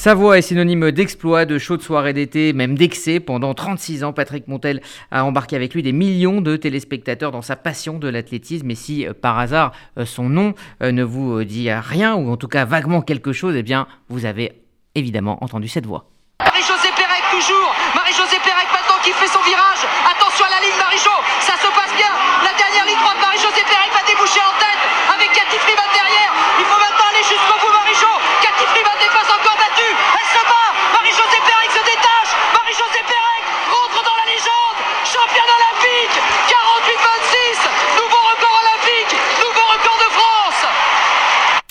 Sa voix est synonyme d'exploit, de chaudes soirées d'été, même d'excès. Pendant 36 ans, Patrick Montel a embarqué avec lui des millions de téléspectateurs dans sa passion de l'athlétisme. Et si euh, par hasard euh, son nom euh, ne vous dit rien, ou en tout cas vaguement quelque chose, eh bien vous avez évidemment entendu cette voix. Marie-Josée Pérec toujours Marie-Josée Pérec maintenant qui fait son virage Attention à la ligne Marie-Jo Ça se bien La dernière ligne droite Marie-Josée Pérec va déboucher en tête avec Cathy Fribat derrière Il faut maintenant aller jusqu'au bout Marie-Jo Cathy Fribat n'est pas encore battue Elle se bat Marie-Josée Pérec se détache Marie-Josée Pérec rentre dans la légende Championne olympique 48-26 Nouveau record olympique Nouveau record de France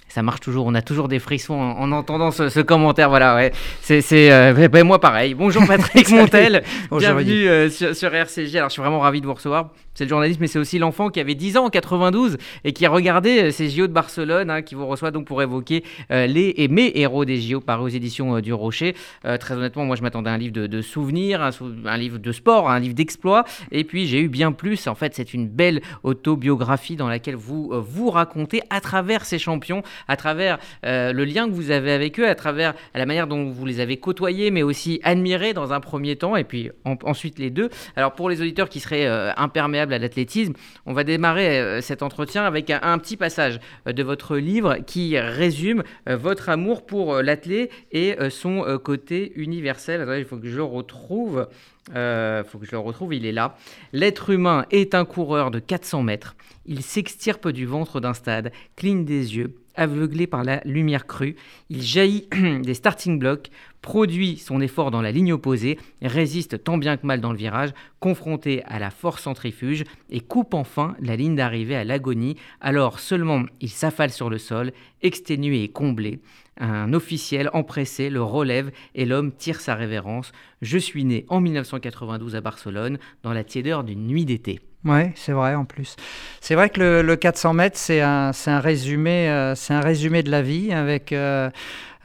ça marche toujours, on a toujours des frissons en, entendant ce, commentaire. Voilà, ouais. C'est, euh, ben, moi pareil. Bonjour Patrick Montel, bienvenue euh, sur, sur, RCG. Alors je suis vraiment ravi de vous recevoir c'est le journaliste, mais c'est aussi l'enfant qui avait 10 ans en 92 et qui a regardé euh, ces JO de Barcelone, hein, qui vous reçoit donc pour évoquer euh, les et mes héros des JO par aux éditions du Rocher. très honnêtement, moi je m'attendais à un livre de, souvenirs, un, livre de sport, un livre d'exploits, et puis j'ai eu bien plus. En fait, c'est une belle autobiographie dans laquelle vous vous racontez à travers ces champions, à travers le lien que vous avez avec eux, à travers la manière dont vous les avez côtoyés, mais aussi admirés dans un premier temps, et puis ensuite les deux. Alors pour les auditeurs qui seraient imperméables à l'athlétisme. On va démarrer euh, cet entretien avec un, petit passage euh, de votre livre qui résume euh, votre amour pour l'athlète et son côté universel. il faut que je le retrouve. Il faut que je le retrouve, il est là. L'être humain est un coureur de 400 mètres. Il s'extirpe du ventre d'un stade, cligne des yeux, aveuglé par la lumière crue. Il jaillit des starting blocks, produit son effort dans la ligne opposée, résiste tant bien que mal dans le virage, confronté à la force centrifuge et coupe enfin la ligne d'arrivée à l'agonie. Alors seulement il s'affale sur le sol, exténué et comblé. Un officiel empressé le relève et l'homme tire sa révérence. Je suis né en 1992 à Barcelone, dans la tiédeur d'une nuit d'été. Oui, c'est vrai en plus. C'est vrai que le, 400 mètres, c'est un, un, résumé, euh, c'est un résumé de la vie avec, euh,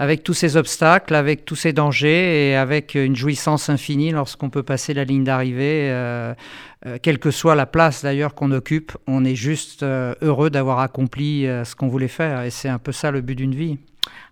avec tous ces obstacles, avec tous ces dangers et avec une jouissance infinie lorsqu'on peut passer la ligne d'arrivée. Euh, quelle que soit la place d'ailleurs qu'on occupe, on est juste heureux d'avoir accompli ce qu'on voulait faire et c'est un peu ça le but d'une vie.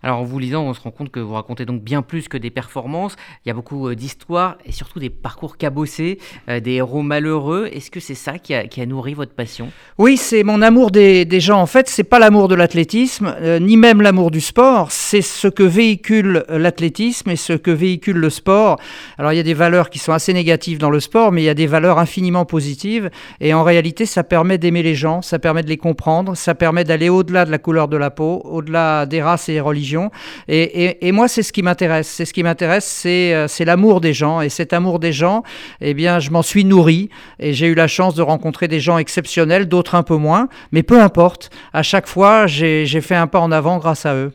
Alors en vous lisant, on se rend compte que vous racontez donc bien plus que des performances. Il y a beaucoup euh, d'histoires et surtout des parcours cabossés, euh, des héros malheureux. Est-ce que c'est ça qui a, nourri votre passion? Oui, c'est mon amour des, gens. En fait, c'est pas l'amour de l'athlétisme, euh, ni même l'amour du sport. C'est ce que véhicule l'athlétisme et ce que véhicule le sport. Alors il y a des valeurs qui sont assez négatives dans le sport, mais il y a des valeurs infiniment positives. Et en réalité, ça permet d'aimer les gens, ça permet de les comprendre, ça permet d'aller au-delà de la couleur de la peau, au-delà des races et religions et, moi, c'est ce qui m'intéresse. C'est ce qui m'intéresse, euh, c'est l'amour des gens. Et cet amour des gens, eh bien, je m'en suis nourri. Et j'ai eu la chance de rencontrer des gens exceptionnels, d'autres un peu moins. Mais peu importe. À chaque fois, j'ai fait un pas en avant grâce à eux.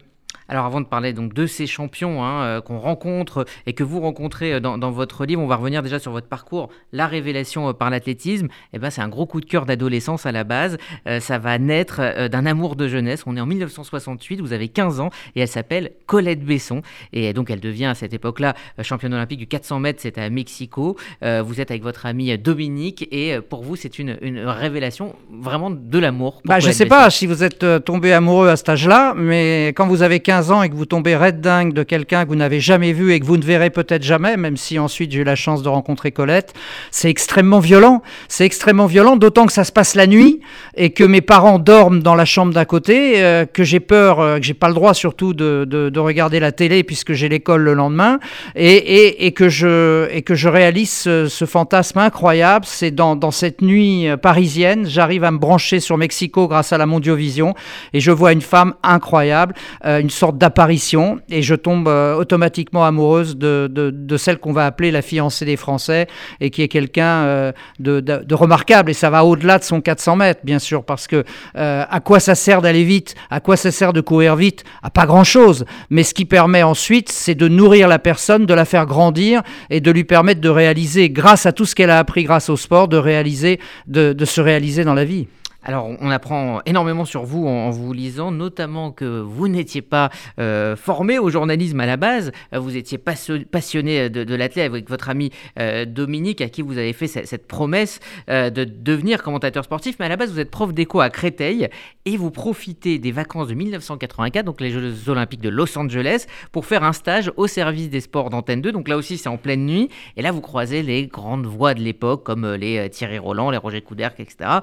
Alors avant de parler donc de ces champions hein, euh, qu'on rencontre et que vous rencontrez euh, dans, votre livre, on va revenir déjà sur votre parcours, la révélation euh, par l'athlétisme. Eh ben c'est un gros coup de cœur d'adolescence à la base. ça va naître d'un amour de jeunesse. On est en 1968, vous avez 15 ans et elle s'appelle Colette Besson et donc elle devient à cette époque-là championne olympique du 400 mètres. C'était à Mexico. vous êtes avec votre ami Dominique et pour vous c'est une, révélation vraiment de l'amour. Bah, je sais pas si vous êtes tombé amoureux à cet âge-là, mais quand vous avez 15 ans et que vous tombez red dingue de quelqu'un que vous n'avez jamais vu et que vous ne verrez peut-être jamais, même si ensuite j'ai eu la chance de rencontrer Colette, c'est extrêmement violent. C'est extrêmement violent, d'autant que ça se passe la nuit et que mes parents dorment dans la chambre d'à côté, euh, que j'ai peur, euh, que j'ai pas le droit surtout de, de, regarder la télé puisque j'ai l'école le lendemain et, et, et, que je, et que je réalise ce, fantasme incroyable. C'est dans, dans cette nuit euh, parisienne, j'arrive à me brancher sur Mexico grâce à la Mondiovision et je vois une femme incroyable, une sorte d'apparition et je tombe euh, automatiquement amoureuse de, de, celle qu'on va appeler la fiancée des Français et qui est quelqu'un euh, de, de, remarquable. Et ça va au-delà de son 400 mètres bien sûr parce que euh, à quoi ça sert d'aller vite? À quoi ça sert de courir vite? À pas grand-chose. Mais ce qui permet ensuite c'est de nourrir la personne de la faire grandir et de lui permettre de réaliser grâce à tout ce qu'elle a appris grâce au sport de réaliser de, de se réaliser dans la vie Alors, on apprend énormément sur vous en, vous lisant, notamment que vous n'étiez pas euh, formé au journalisme à la base, euh, vous étiez passionné de, de l'athlète avec votre ami euh, Dominique, à qui vous avez fait cette, promesse de devenir commentateur sportif, mais à la base, vous êtes prof d'éco à Créteil et vous profitez des vacances de 1984, donc les Jeux Olympiques de Los Angeles, pour faire un stage au service des sports d'Antenne 2. Donc là aussi, c'est en pleine nuit, et là, vous croisez les grandes voix de l'époque, comme les Thierry Roland, les Roger Couderc, etc.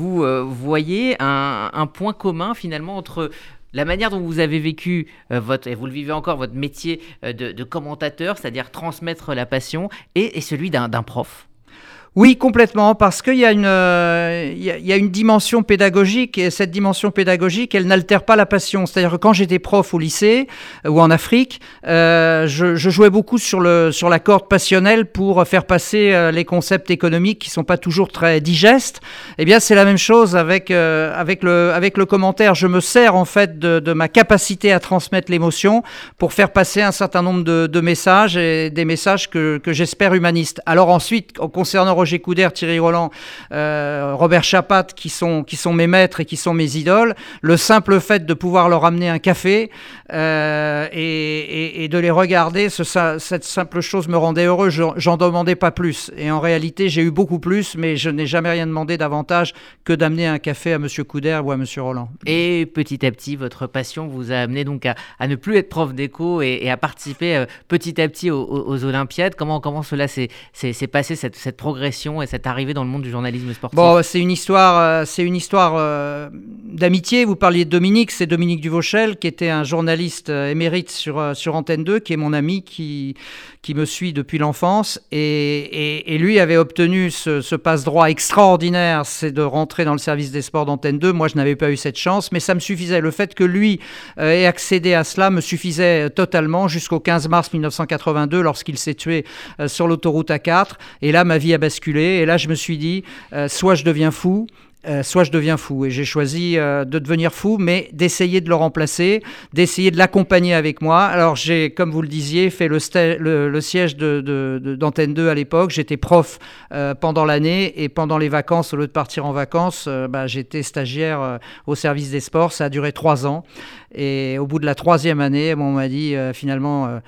euh, voyez un, point commun finalement entre la manière dont vous avez vécu euh, votre, et vous le vivez encore, votre métier euh, de, commentateur, c'est-à-dire transmettre la passion, et celui d'un prof? Oui, complètement, parce qu'il y, a une, euh, y, a une dimension pédagogique, et cette dimension pédagogique, elle n'altère pas la passion. C'est-à-dire que quand j'étais prof au lycée euh, ou en Afrique, euh, je, jouais beaucoup sur, le, sur la corde passionnelle pour faire passer les concepts économiques qui sont pas toujours très digestes. Eh bien, c'est la même chose avec, avec, le, avec le commentaire. Je me sers en fait de, ma capacité à transmettre l'émotion pour faire passer un certain nombre de, de messages et des messages que, que j'espère humanistes. Alors ensuite, concernant Roger Couder, Thierry Roland, euh, Robert Chapat, qui sont, mes maîtres et qui sont mes idoles, le simple fait de pouvoir leur amener un café euh, et, de les regarder, cette simple chose me rendait heureux. J'en demandais pas plus. Et en réalité, j'ai eu beaucoup plus, mais je n'ai jamais rien demandé davantage que d'amener un café à M. Couder ou à M. Roland. Et petit à petit, votre passion vous a amené donc à, ne plus être prof d'éco et, à participer euh, petit à petit aux, Olympiades. Comment, cela s'est passé, cette progression et cette arrivée dans le monde du journalisme sportif Bon, c'est une histoire, euh, c'est une histoire euh, d'amitié. Vous parliez de Dominique, c'est Dominique Duvauchel qui était un journaliste euh, émérite sur, sur Antenne 2, qui est mon ami, qui, qui me suit depuis l'enfance. Et, et, lui avait obtenu ce, ce passe-droit extraordinaire, c'est de rentrer dans le service des sports d'Antenne 2. Moi, je n'avais pas eu cette chance, mais ça me suffisait. Le fait que lui ait accédé à cela me suffisait totalement jusqu'au 15 mars 1982, lorsqu'il s'est tué sur l'autoroute A4. Et là, ma vie a basculé et là, je me suis dit, euh, soit je deviens fou, euh, soit je deviens fou. Et j'ai choisi euh, de devenir fou, mais d'essayer de le remplacer, d'essayer de l'accompagner avec moi. Alors j'ai, comme vous le disiez, fait le, siège d'Antenne de, 2 à l'époque. J'étais prof pendant l'année et pendant les vacances, au lieu de partir en vacances, bah, j'étais stagiaire au service des sports. Ça a duré trois ans. Et au bout de la troisième année, on m'a dit finalement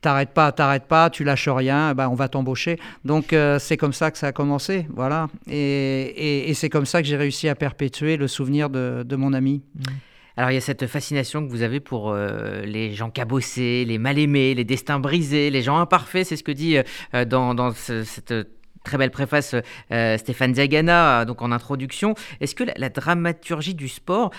t'arrêtes pas, t'arrêtes pas, tu lâches rien, ben on va t'embaucher. Donc euh, c'est comme ça que ça a commencé, voilà. Et, c'est comme ça que j'ai réussi à perpétuer le souvenir de, mon ami. Mmh. Alors il y a cette fascination que vous avez pour euh, les gens cabossés, les mal-aimés, les destins brisés, les gens imparfaits, c'est ce que dit euh, dans, cette très belle préface Stéphane Diagana donc en introduction. Est-ce que la, dramaturgie du sport,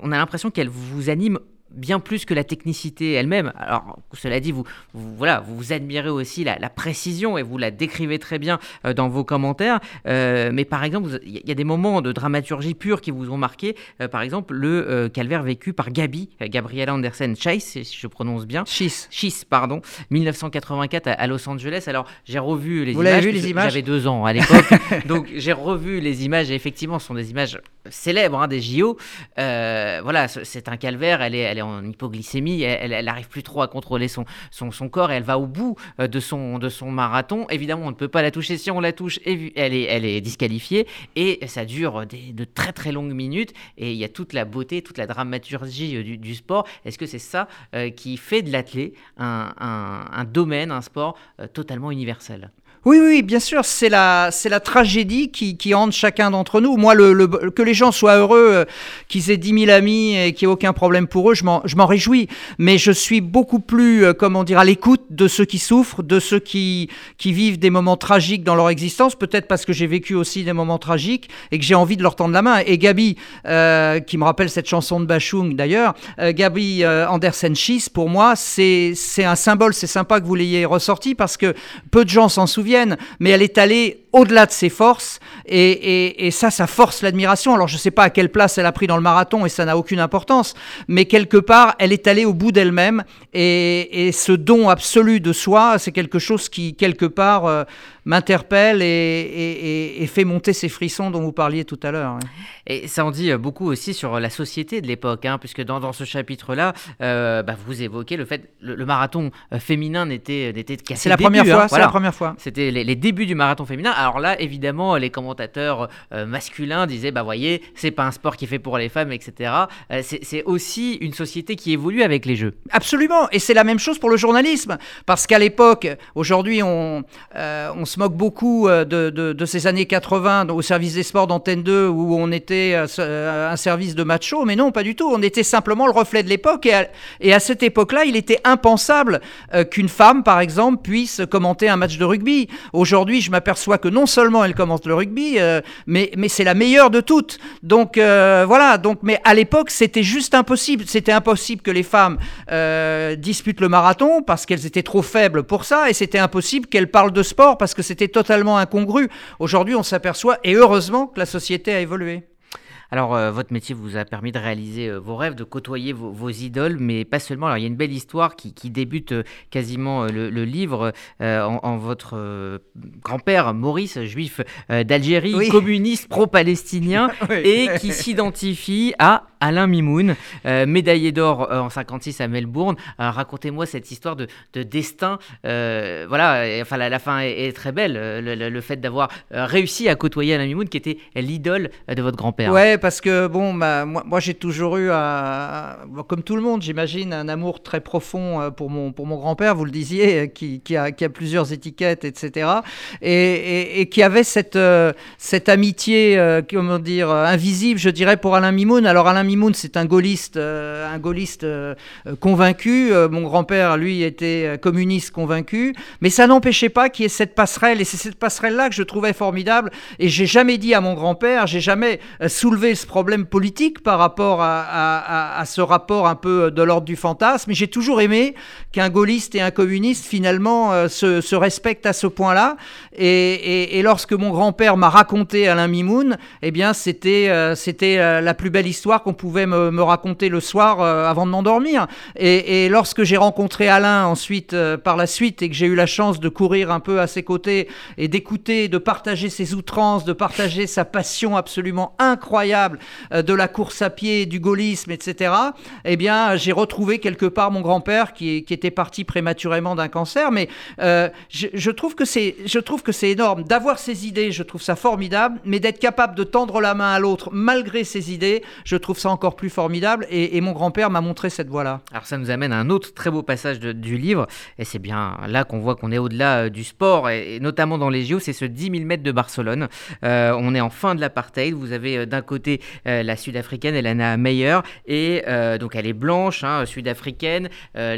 on a l'impression qu'elle vous anime bien plus que la technicité elle-même. Alors, cela dit, vous, voilà, vous admirez aussi la, précision et vous la décrivez très bien euh, dans vos commentaires. Euh, mais par exemple, il y a des moments de dramaturgie pure qui vous ont marqué. Euh, par exemple, le calvaire vécu par Gabi, Gabriella Andersen Chase, si je prononce bien. Schiss. Schiss, pardon. 1984 à, Los Angeles. Alors, j'ai revu les vous images. Vu les images? J'avais deux ans à l'époque. donc, j'ai revu les images et effectivement, ce sont des images célèbres hein, des JO. voilà, c'est un calvaire. Elle est, elle est en hypoglycémie, elle, elle, arrive plus trop à contrôler son, son, son, corps et elle va au bout euh, de son, de son marathon. Évidemment, on ne peut pas la toucher. Si on la touche, elle est, elle est disqualifiée et ça dure des, de très très longues minutes et il y a toute la beauté, toute la dramaturgie euh, du, sport. Est-ce que c'est ça euh, qui fait de l'athlé un, un, un, domaine, un sport totalement universel? Oui, oui, bien sûr, c'est la, c'est la tragédie qui, hante chacun d'entre nous. Moi, le, que les gens soient heureux, euh, qu'ils aient 10 000 amis et qu'il n'y ait aucun problème pour eux, je m'en, je m'en réjouis. Mais je suis beaucoup plus, euh, comment dire, à l'écoute de ceux qui souffrent, de ceux qui, qui vivent des moments tragiques dans leur existence, peut-être parce que j'ai vécu aussi des moments tragiques et que j'ai envie de leur tendre la main. Et Gabi, euh, qui me rappelle cette chanson de Bachung d'ailleurs, Gabi Andersen Schiss, pour moi, c'est, c'est un symbole, c'est sympa que vous l'ayez ressorti parce que peu de gens s'en souviennent mais elle est allée au-delà de ses forces, et, ça, ça force l'admiration. Alors je ne sais pas à quelle place elle a pris dans le marathon, et ça n'a aucune importance, mais quelque part, elle est allée au bout d'elle-même, et, ce don absolu de soi, c'est quelque chose qui, quelque part, euh, m'interpelle et, fait monter ces frissons dont vous parliez tout à l'heure. Et ça en dit beaucoup aussi sur la société de l'époque, hein, puisque dans, ce chapitre-là, bah, vous évoquez le fait le, le marathon féminin n'était n'était C'est la, première fois. C'est la première fois. C'était les, débuts du marathon féminin. Alors là, évidemment, les commentateurs masculins disaient, bah voyez, c'est pas un sport qui est fait pour les femmes, etc. c'est aussi une société qui évolue avec les jeux. Absolument, et c'est la même chose pour le journalisme, parce qu'à l'époque, aujourd'hui, on, euh, on se moque beaucoup euh, de, de, ces années 80 au service des sports d'Antenne 2, où on était euh, un service de macho, mais non, pas du tout, on était simplement le reflet de l'époque, et, et à, cette époque-là, il était impensable qu'une femme, par exemple, puisse commenter un match de rugby. Aujourd'hui, je m'aperçois que non seulement elle commente le rugby, mais, mais c'est la meilleure de toutes. Donc voilà, donc, mais à l'époque, c'était juste impossible, c'était impossible que les femmes euh, disputent le marathon parce qu'elles étaient trop faibles pour ça, et c'était impossible qu'elles parlent de sport parce que c'était totalement incongru. Aujourd'hui, on s'aperçoit, et heureusement, que la société a évolué. Alors, euh, votre métier vous a permis de réaliser euh, vos rêves, de côtoyer vos, idoles, mais pas seulement. Alors, il y a une belle histoire qui, débute euh, quasiment le, livre en, votre grand-père, Maurice, juif d'Algérie, communiste pro-palestinien, et qui s'identifie à Alain Mimoun, médaillé d'or en 56 à Melbourne. Racontez-moi cette histoire de, destin. voilà, enfin, la, fin est, très belle. Le, fait d'avoir réussi à côtoyer Alain Mimoun, qui était l'idole de votre grand-père. Ouais, parce que bon, moi, j'ai toujours eu, comme tout le monde, j'imagine, un amour très profond euh, pour mon, pour mon grand-père, vous le disiez, euh, qui, a, plusieurs étiquettes, etc. Et, et, qui avait cette, euh, cette amitié, comment dire, invisible, je dirais, pour Alain Mimoun. Alors Alain Mimoun, c'est un gaulliste, un gaulliste convaincu. mon grand-père, lui, était communiste convaincu. Mais ça n'empêchait pas qu'il y ait cette passerelle. Et c'est cette passerelle-là que je trouvais formidable. Et j'ai jamais dit à mon grand-père, j'ai jamais soulevé ce problème politique par rapport à, ce rapport un peu de l'ordre du fantasme. Mais j'ai toujours aimé qu'un gaulliste et un communiste finalement euh, se, respectent à ce point-là. Et, lorsque mon grand-père m'a raconté Alain Mimoun, eh bien c'était euh, c'était euh, la plus belle histoire qu'on pouvait me, raconter le soir avant de m'endormir. Et, lorsque j'ai rencontré Alain ensuite par la suite et que j'ai eu la chance de courir un peu à ses côtés et d'écouter, de partager ses outrances, de partager sa passion absolument incroyable euh, de la course à pied, du gaullisme, etc., eh bien, j'ai retrouvé quelque part mon grand-père qui, était parti prématurément d'un cancer. Mais euh, je, trouve que c'est, je trouve que c'est énorme d'avoir ces idées. Je trouve ça formidable, mais d'être capable de tendre la main à l'autre malgré ses idées, je trouve ça encore plus formidable. Et, mon grand-père m'a montré cette voie-là. Alors ça nous amène à un autre très beau passage du livre, et c'est bien là qu'on voit qu'on est au-delà euh, du sport, et, notamment dans les JO, c'est ce 10 000 mètres de Barcelone. on est en fin de l'apartheid. Vous avez d'un côté euh, la sud-africaine Elana Meyer. Et euh, donc elle est blanche, hein, sud-africaine. Euh,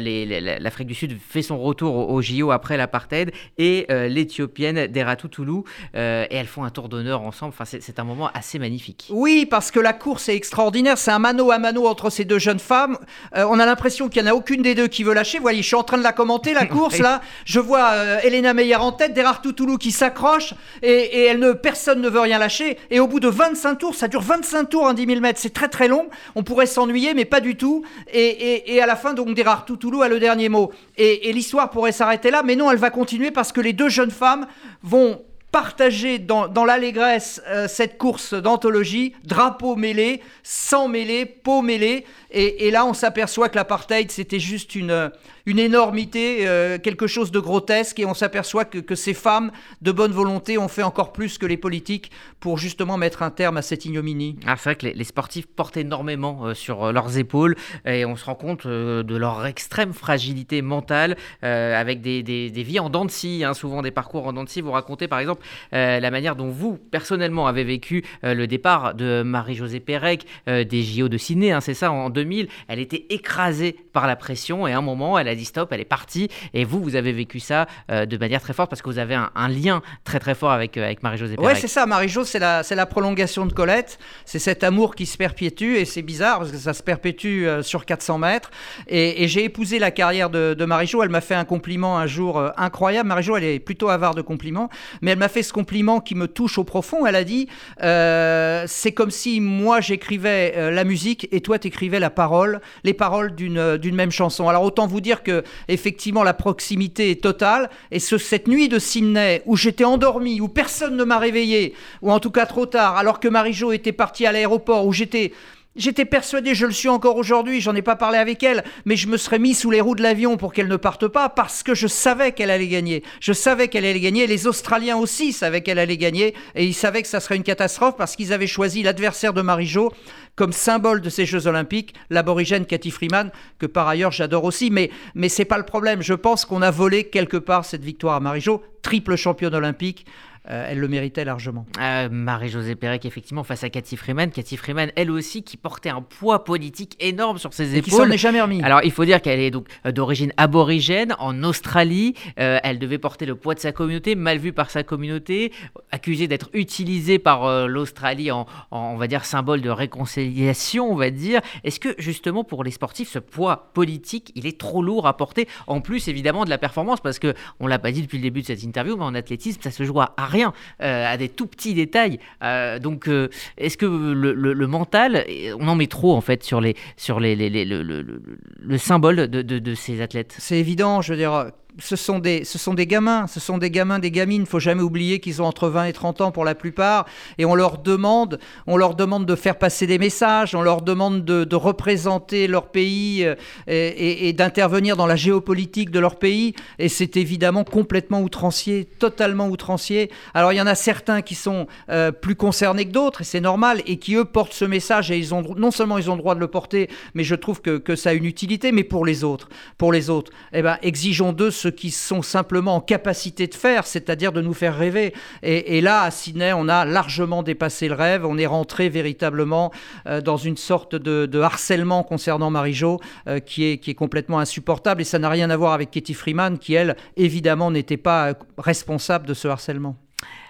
L'Afrique du Sud fait son retour au, JO après l'apartheid. Et l'éthiopienne Deratu Toulou. et elles font un tour d'honneur ensemble. Enfin, c'est un moment assez magnifique. Oui, parce que la course est extraordinaire. C'est un mano à mano entre ces deux jeunes femmes. on a l'impression qu'il n'y en a aucune des deux qui veut lâcher. Voilà, je suis en train de la commenter, la course là. Je vois Elena Meyer en tête, Deratu Toulou qui s'accroche et, et, elle ne, personne ne veut rien lâcher. Et au bout de 25 tours, ça dure 25 25 tours en 10 000 mètres, c'est très très long. On pourrait s'ennuyer, mais pas du tout. Et, à la fin, donc, Gérard Toutoulou a le dernier mot. Et, et l'histoire pourrait s'arrêter là, mais non, elle va continuer parce que les deux jeunes femmes vont partager dans, l'allégresse euh, cette course d'anthologie, drapeau mêlé, sang mêlé, peau mêlée. Et là, on s'aperçoit que l'apartheid, c'était juste une, une énormité, euh, quelque chose de grotesque, et on s'aperçoit que, ces femmes de bonne volonté ont fait encore plus que les politiques pour justement mettre un terme à cette ignominie. Ah, c'est vrai que les, sportifs portent énormément euh, sur leurs épaules, et on se rend compte de leur extrême fragilité mentale, avec des, vies en dents de scie, hein, souvent des parcours en dents de scie. Vous racontez par exemple euh, la manière dont vous, personnellement, avez vécu euh, le départ de Marie-Josée Pérec euh, des JO de Ciné, hein, c'est ça, en 2000. Elle était écrasée par la pression et à un moment, elle a dit stop, elle est partie. Et vous, vous avez vécu ça de manière très forte parce que vous avez un, lien très très fort avec, avec Marie-Josée Pérec. Ouais, c'est ça, Marie-Josée, c'est la, la prolongation de Colette. C'est cet amour qui se perpétue et c'est bizarre parce que ça se perpétue sur 400 mètres. Et, j'ai épousé la carrière de, de Marie-Jo. Elle m'a fait un compliment un jour incroyable. Marie-Jo, elle est plutôt avare de compliments, mais elle m'a fait fait ce compliment qui me touche au profond. Elle a dit c'est comme si moi j'écrivais la musique et toi t'écrivais la parole, les paroles d'une d'une même chanson. Alors autant vous dire que effectivement la proximité est totale. Et ce, cette nuit de Sydney où j'étais endormi, où personne ne m'a réveillé, ou en tout cas trop tard, alors que Marie-Jo était partie à l'aéroport, où j'étais J'étais persuadé, je le suis encore aujourd'hui, j'en ai pas parlé avec elle, mais je me serais mis sous les roues de l'avion pour qu'elle ne parte pas parce que je savais qu'elle allait gagner. Je savais qu'elle allait gagner. Les Australiens aussi savaient qu'elle allait gagner et ils savaient que ça serait une catastrophe parce qu'ils avaient choisi l'adversaire de Marie-Jo comme symbole de ces Jeux Olympiques, l'aborigène Cathy Freeman, que par ailleurs j'adore aussi. Mais, mais c'est pas le problème. Je pense qu'on a volé quelque part cette victoire à Marie-Jo, triple championne olympique. Euh, elle le méritait largement. Euh, Marie-Josée Pérec, effectivement, face à Cathy Freeman. Cathy Freeman, elle aussi, qui portait un poids politique énorme sur ses épaules. qui s'en est jamais remis. Alors, il faut dire qu'elle est donc euh, d'origine aborigène, en Australie. elle devait porter le poids de sa communauté, mal vue par sa communauté, accusée d'être utilisée par l'Australie en, on va dire, symbole de réconciliation, on va dire. Est-ce que, justement, pour les sportifs, ce poids politique, il est trop lourd à porter En plus, évidemment, de la performance, parce que on l'a pas dit depuis le début de cette interview, mais en athlétisme, ça se joue à rien euh, à des tout petits détails. Euh, donc, euh, est-ce que le, mental, on en met trop en fait sur, les, sur les, le, symbole de, de ces athlètes? C'est évident, je veux dire ce sont, des, ce sont des gamins, ce sont des gamins, des gamines. Il faut jamais oublier qu'ils ont entre 20 et 30 ans pour la plupart. Et on leur demande, on leur demande de faire passer des messages, on leur demande de, représenter leur pays euh, et, d'intervenir dans la géopolitique de leur pays. Et c'est évidemment complètement outrancier, totalement outrancier. Alors il y en a certains qui sont euh, plus concernés que d'autres, et c'est normal, et qui eux portent ce message. Et ils ont non seulement ils ont le droit de le porter, mais je trouve que, que ça a une utilité. Mais pour les autres, pour les autres, eh ben, exigeons d'eux ce qui sont simplement en capacité de faire, c'est-à-dire de nous faire rêver. Et, là, à Sydney, on a largement dépassé le rêve. On est rentré véritablement euh, dans une sorte de, harcèlement concernant Marie-Jo euh, qui, est, qui est complètement insupportable. Et ça n'a rien à voir avec Katie Freeman, qui, elle, évidemment, n'était pas responsable de ce harcèlement.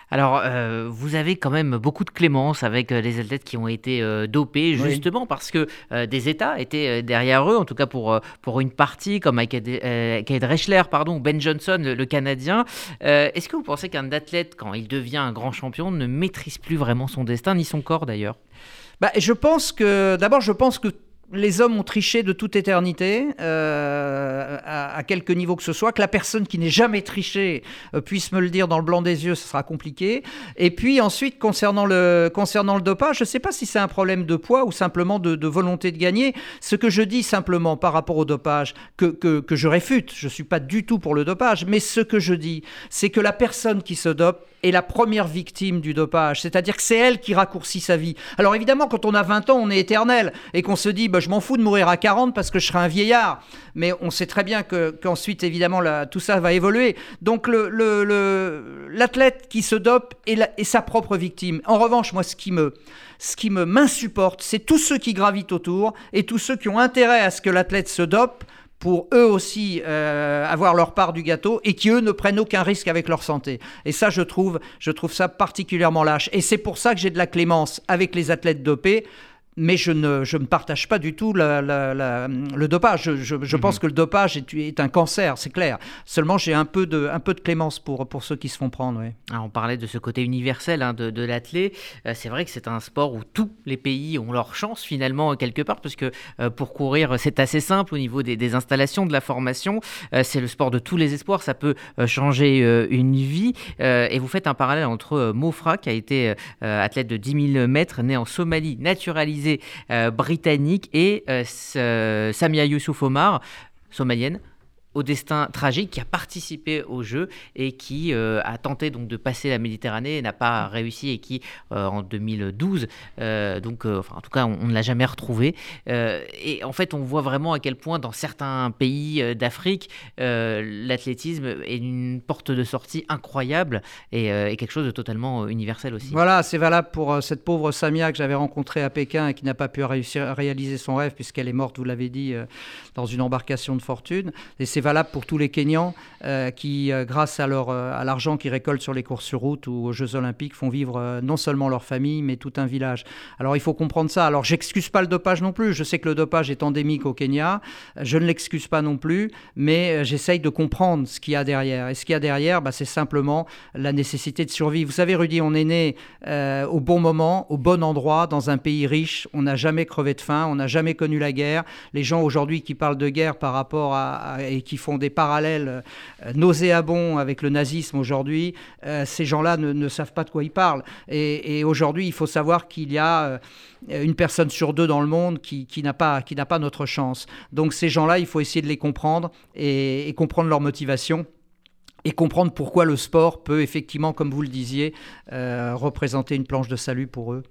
Alors, euh, vous avez quand même beaucoup de clémence avec euh, les athlètes qui ont été euh, dopés, justement parce que des États étaient derrière eux, en tout cas pour, pour une partie, comme Kate Rechler, pardon, Ben Johnson, le, Canadien. Est-ce que vous pensez qu'un athlète, quand il devient un grand champion, ne maîtrise plus vraiment son destin, ni son corps d'ailleurs? Bah, je pense que, d'abord, je pense que les hommes ont triché de toute éternité, euh, à, quelque niveau que ce soit, que la personne qui n'est jamais triché euh, puisse me le dire dans le blanc des yeux, ce sera compliqué. Et puis ensuite, concernant le, concernant le dopage, je ne sais pas si c'est un problème de poids ou simplement de, volonté de gagner. Ce que je dis simplement par rapport au dopage, que, que je réfute, je ne suis pas du tout pour le dopage, mais ce que je dis, c'est que la personne qui se dope est la première victime du dopage, c'est-à-dire que c'est elle qui raccourcit sa vie. Alors évidemment, quand on a 20 ans, on est éternel et qu'on se dit, bah, je m'en fous de mourir à 40 parce que je serai un vieillard. Mais on sait très bien qu'ensuite, évidemment, tout ça va évoluer. Donc l'athlète qui se dope est, est, sa propre victime. En revanche, moi, ce qui me ce qui me m'insupporte, c'est tous ceux qui gravitent autour et tous ceux qui ont intérêt à ce que l'athlète se dope pour eux aussi euh, avoir leur part du gâteau et qui eux ne prennent aucun risque avec leur santé. Et ça, je trouve, je trouve ça particulièrement lâche. Et c'est pour ça que j'ai de la clémence avec les athlètes dopés mais je ne, je ne partage pas du tout le dopage. Je, je, mhm. pense que le dopage est, est un cancer, c'est clair. Seulement, j'ai un, peu de, un peu de clémence pour, pour ceux qui se font prendre. Oui. Alors, on parlait de ce côté universel hein, de, de l'athlète. Euh, c'est vrai que c'est un sport où tous les pays ont leur chance finalement quelque part, parce que euh, pour courir, c'est assez simple au niveau des, des installations, de la formation. Euh, c'est le sport de tous les espoirs, ça peut changer une vie. et vous faites un parallèle entre Mofra, qui a été athlète de 10 000 mètres, né en Somalie, naturalisé euh, britannique et euh, Samia Youssouf Omar, somalienne, au destin tragique, qui a participé au jeu et qui euh, a tenté donc de passer la Méditerranée, n'a pas réussi et qui euh, en 2012, euh, donc enfin, en tout cas on, ne l'a jamais retrouvé. et en fait on voit vraiment à quel point dans certains pays d'Afrique l'athlétisme est une porte de sortie incroyable et, quelque chose de totalement universel aussi. Voilà, c'est valable pour cette pauvre Samia que j'avais rencontrée à Pékin et qui n'a pas pu réussir réaliser son rêve puisqu'elle est morte, vous l'avez dit, dans une embarcation de fortune. Et c'est valable pour tous les Kenyans euh, qui, euh, grâce à, leur, à l'argent qu'ils récoltent sur les courses sur route ou aux Jeux Olympiques, font vivre non seulement leur famille, mais tout un village. Alors il faut comprendre ça. Alors j'excuse pas le dopage non plus. Je sais que le dopage est endémique au Kenya. Je ne l'excuse pas non plus, mais j'essaye de comprendre ce qu'il y a derrière. Et ce qu'il y a derrière, bah, c'est simplement la nécessité de survivre. Vous savez, Rudy, on est né au bon moment, au bon endroit, dans un pays riche. On n'a jamais crevé de faim, on n'a jamais connu la guerre. Les gens aujourd'hui qui parlent de guerre par rapport à, qui font des parallèles euh, nauséabonds avec le nazisme aujourd'hui, euh, ces gens-là ne, savent pas de quoi ils parlent. Et, aujourd'hui, il faut savoir qu'il y a euh, une personne sur deux dans le monde qui, n'a pas, qui pas notre chance. Donc ces gens-là, il faut essayer de les comprendre et, et comprendre leur motivation et comprendre pourquoi le sport peut effectivement, comme vous le disiez, représenter une planche de salut pour eux.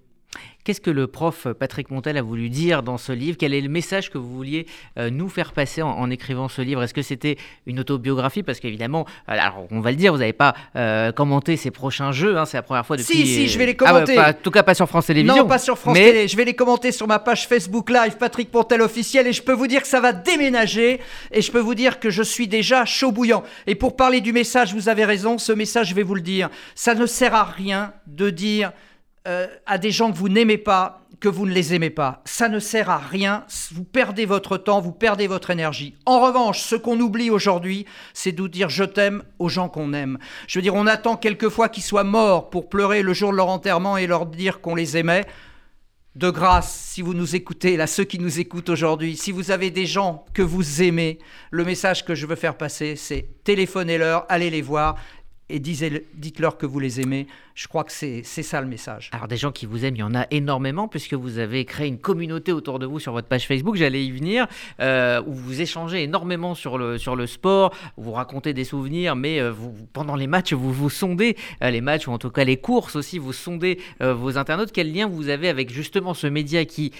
Qu'est-ce que le prof Patrick Montel a voulu dire dans ce livre? Quel est le message que vous vouliez euh, nous faire passer en, écrivant ce livre? Est-ce que c'était une autobiographie? Parce qu'évidemment, alors on va le dire, vous n'avez pas euh, commenté ces prochains jeux, hein, c'est la première fois depuis... Si, si, je vais les ah commenter. en tout cas, pas sur France Télévisions. Non, pas sur France Télé. Je vais les commenter sur ma page Facebook Live, Patrick Montel officiel, et je peux vous dire que ça va déménager, et je peux vous dire que je suis déjà chaud bouillant. Et pour parler du message, vous avez raison, ce message, je vais vous le dire, ça ne sert à rien de dire euh, à des gens que vous n'aimez pas, que vous ne les aimez pas. Ça ne sert à rien, vous perdez votre temps, vous perdez votre énergie. En revanche, ce qu'on oublie aujourd'hui, c'est de dire je t'aime aux gens qu'on aime. Je veux dire, on attend quelquefois qu'ils soient morts pour pleurer le jour de leur enterrement et leur dire qu'on les aimait. De grâce, si vous nous écoutez, là, ceux qui nous écoutent aujourd'hui, si vous avez des gens que vous aimez, le message que je veux faire passer, c'est téléphonez-leur, allez les voir et dites-leur que vous les aimez. Je crois que c'est ça le message. Alors des gens qui vous aiment, il y en a énormément puisque vous avez créé une communauté autour de vous sur votre page Facebook, j'allais y venir, euh, où vous échangez énormément sur le, sur le sport, vous racontez des souvenirs, mais euh, pendant les matchs, vous vous sondez, euh, les matchs ou en tout cas les courses aussi, vous sondez vos internautes. Quel lien vous avez avec justement ce média qui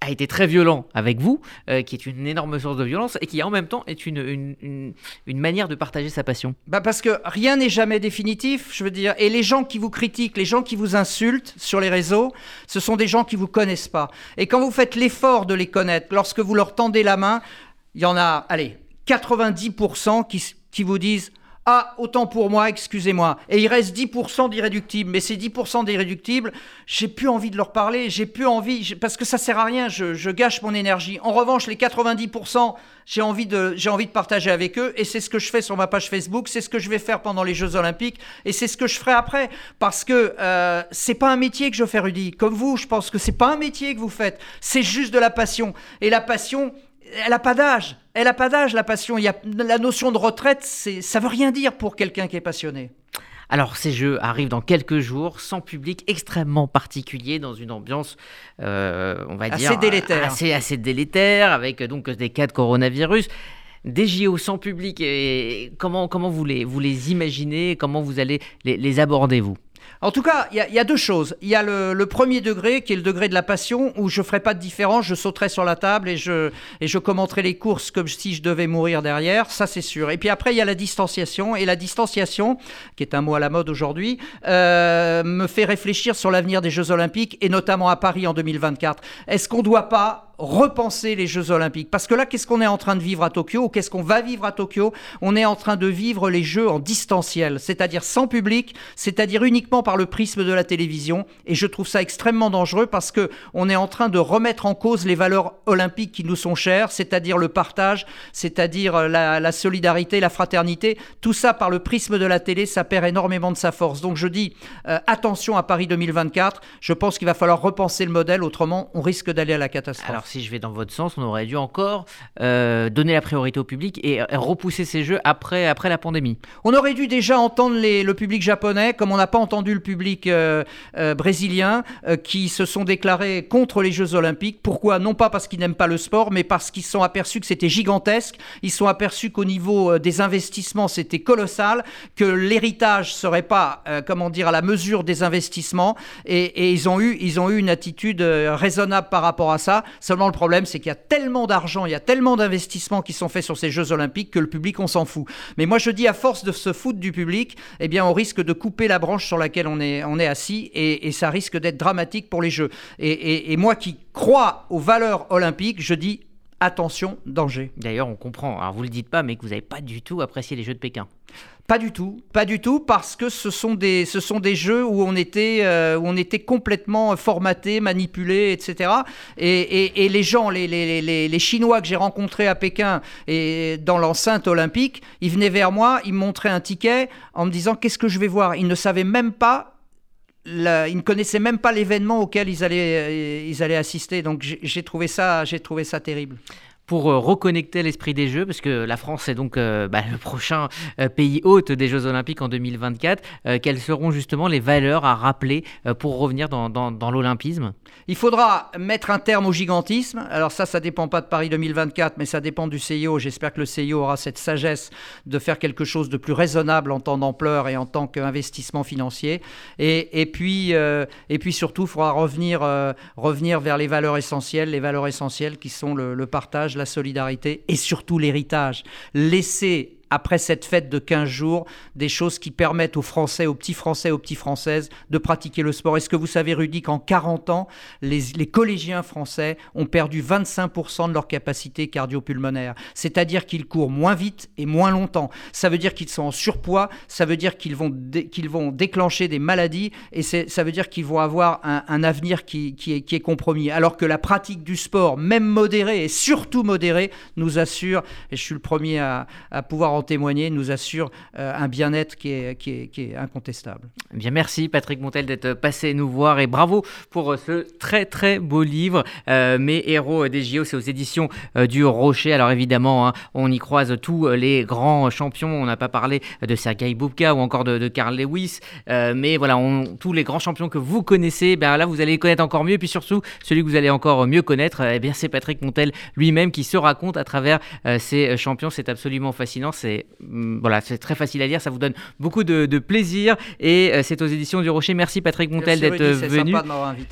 a été très violent avec vous, euh, qui est une énorme source de violence et qui en même temps est une, une, manière de partager sa passion. Bah parce que rien n'est jamais définitif, je veux dire. Et les gens qui vous critiquent, les gens qui vous insultent sur les réseaux, ce sont des gens qui vous connaissent pas. Et quand vous faites l'effort de les connaître, lorsque vous leur tendez la main, il y en a, allez, 90% qui, qui vous disent ah, autant pour moi, excusez-moi. Et il reste 10% d'irréductibles. Mais ces 10% d'irréductibles, j'ai plus envie de leur parler, j'ai plus envie, parce que ça sert à rien, je, gâche mon énergie. En revanche, les 90%, j'ai envie, de, j'ai envie de partager avec eux, et c'est ce que je fais sur ma page Facebook, c'est ce que je vais faire pendant les Jeux Olympiques, et c'est ce que je ferai après. Parce que euh, c'est pas un métier que je fais, Rudy. Comme vous, je pense que c'est pas un métier que vous faites, c'est juste de la passion. Et la passion, elle n'a pas d'âge. Elle n'a pas d'âge, la passion. Il y a, la notion de retraite, c'est, ça veut rien dire pour quelqu'un qui est passionné. Alors ces jeux arrivent dans quelques jours, sans public, extrêmement particulier, dans une ambiance, euh, on va dire, assez délétère, assez, assez délétère, avec donc des cas de coronavirus. Des JO sans public, et comment, comment vous, les, vous les imaginez? Comment vous allez les, les aborder, vous? En tout cas, il y, a deux choses. Il y a le, premier degré, qui est le degré de la passion, où je ne ferai pas de différence, je sauterai sur la table et je, et je commenterai les courses comme si je devais mourir derrière, ça c'est sûr. Et puis après, il y a la distanciation, et la distanciation, qui est un mot à la mode aujourd'hui, euh, me fait réfléchir sur l'avenir des Jeux Olympiques, et notamment à Paris en 2024. Est-ce qu'on ne doit pas repenser les Jeux Olympiques. Parce que là, qu'est-ce qu'on est en train de vivre à Tokyo ou qu'est-ce qu'on va vivre à Tokyo? On est en train de vivre les Jeux en distanciel, c'est-à-dire sans public, c'est-à-dire uniquement par le prisme de la télévision. Et je trouve ça extrêmement dangereux parce que on est en train de remettre en cause les valeurs olympiques qui nous sont chères, c'est-à-dire le partage, c'est-à-dire euh, la, solidarité, la fraternité. Tout ça par le prisme de la télé, ça perd énormément de sa force. Donc je dis euh, attention à Paris 2024. Je pense qu'il va falloir repenser le modèle, autrement on risque d'aller à la catastrophe si je vais dans votre sens, on aurait dû encore euh, donner la priorité au public et repousser ces jeux après, après la pandémie. On aurait dû déjà entendre le public japonais, comme on n'a pas entendu le public euh, euh, brésilien, qui se sont déclarés contre les Jeux Olympiques. Pourquoi? Non pas parce qu'ils n'aiment pas le sport, mais parce qu'ils sont aperçus que c'était gigantesque. Ils sont aperçus qu'au niveau des investissements, c'était colossal, que l'héritage serait pas, comment dire, à la mesure des investissements. Et, et, ils, ont eu, ils ont eu une attitude raisonnable par rapport à ça. ça le problème, c'est qu'il y a tellement d'argent, il y a tellement d'investissements qui sont faits sur ces Jeux Olympiques que le public, on s'en fout. Mais moi, je dis, à force de se foutre du public, eh bien, on risque de couper la branche sur laquelle on est, on est assis et, ça risque d'être dramatique pour les Jeux. Et, et moi qui crois aux valeurs olympiques, je dis attention, danger. D'ailleurs, on comprend, alors vous le dites pas, mais que vous n'avez pas du tout apprécié les Jeux de Pékin. Pas du tout, pas du tout, parce que ce sont des, ce sont des jeux où on était, euh, où on était complètement formaté, manipulé, etc. Et, les gens, les, les, les Chinois que j'ai rencontrés à Pékin et dans l'enceinte olympique, ils venaient vers moi, ils me montraient un ticket en me disant qu'est-ce que je vais voir? Ils ne savaient même pas ils ne connaissaient même pas l'événement auquel ils allaient, euh, ils allaient assister. Donc j'ai trouvé ça, j'ai trouvé ça terrible pour euh, reconnecter l'esprit des Jeux, parce que la France est donc euh, bah, le prochain euh, pays hôte des Jeux Olympiques en 2024. quelles seront justement les valeurs à rappeler pour revenir dans, l'olympisme? Il faudra mettre un terme au gigantisme. Alors ça, ça dépend pas de Paris 2024, mais ça dépend du CIO. J'espère que le CIO aura cette sagesse de faire quelque chose de plus raisonnable en temps d'ampleur et en tant qu'investissement financier. Et, puis, et puis surtout, il faudra revenir, revenir vers les valeurs essentielles, les valeurs essentielles qui sont le partage la solidarité et surtout l'héritage. Laisser après cette fête de 15 jours, des choses qui permettent aux Français, aux petits Français, aux petites Françaises de pratiquer le sport. Est-ce que vous savez, Rudy, qu'en 40 ans, les, collégiens français ont perdu 25% de leur capacité cardio-pulmonaire? C'est-à-dire qu'ils courent moins vite et moins longtemps. Ça veut dire qu'ils sont en surpoids, ça veut dire qu'ils vont, qu'ils vont déclencher des maladies et ça veut dire qu'ils vont avoir un, avenir qui, est compromis. Alors que la pratique du sport, même modérée et surtout modérée, nous assure, et je suis le premier à, à pouvoir témoigner, nous assure euh, un bien-être qui est, incontestable. Eh bien, merci Patrick Montel d'être passé nous voir et bravo pour euh, ce très très beau livre. Euh, Mes héros des JO, c'est aux éditions du Rocher. Alors évidemment, hein, on y croise tous les grands champions. On n'a pas parlé de Sergei Bubka ou encore de, de Carl Lewis, mais voilà, tous les grands champions que vous connaissez, ben là vous allez les connaître encore mieux. Et puis surtout, celui que vous allez encore mieux connaître, eh bien c'est Patrick Montel lui-même qui se raconte à travers ces champions. C'est absolument fascinant mm, voilà, c'est très facile à lire, ça vous donne beaucoup de, plaisir et euh, c'est aux éditions du Rocher. Merci Patrick Montel d'être venu.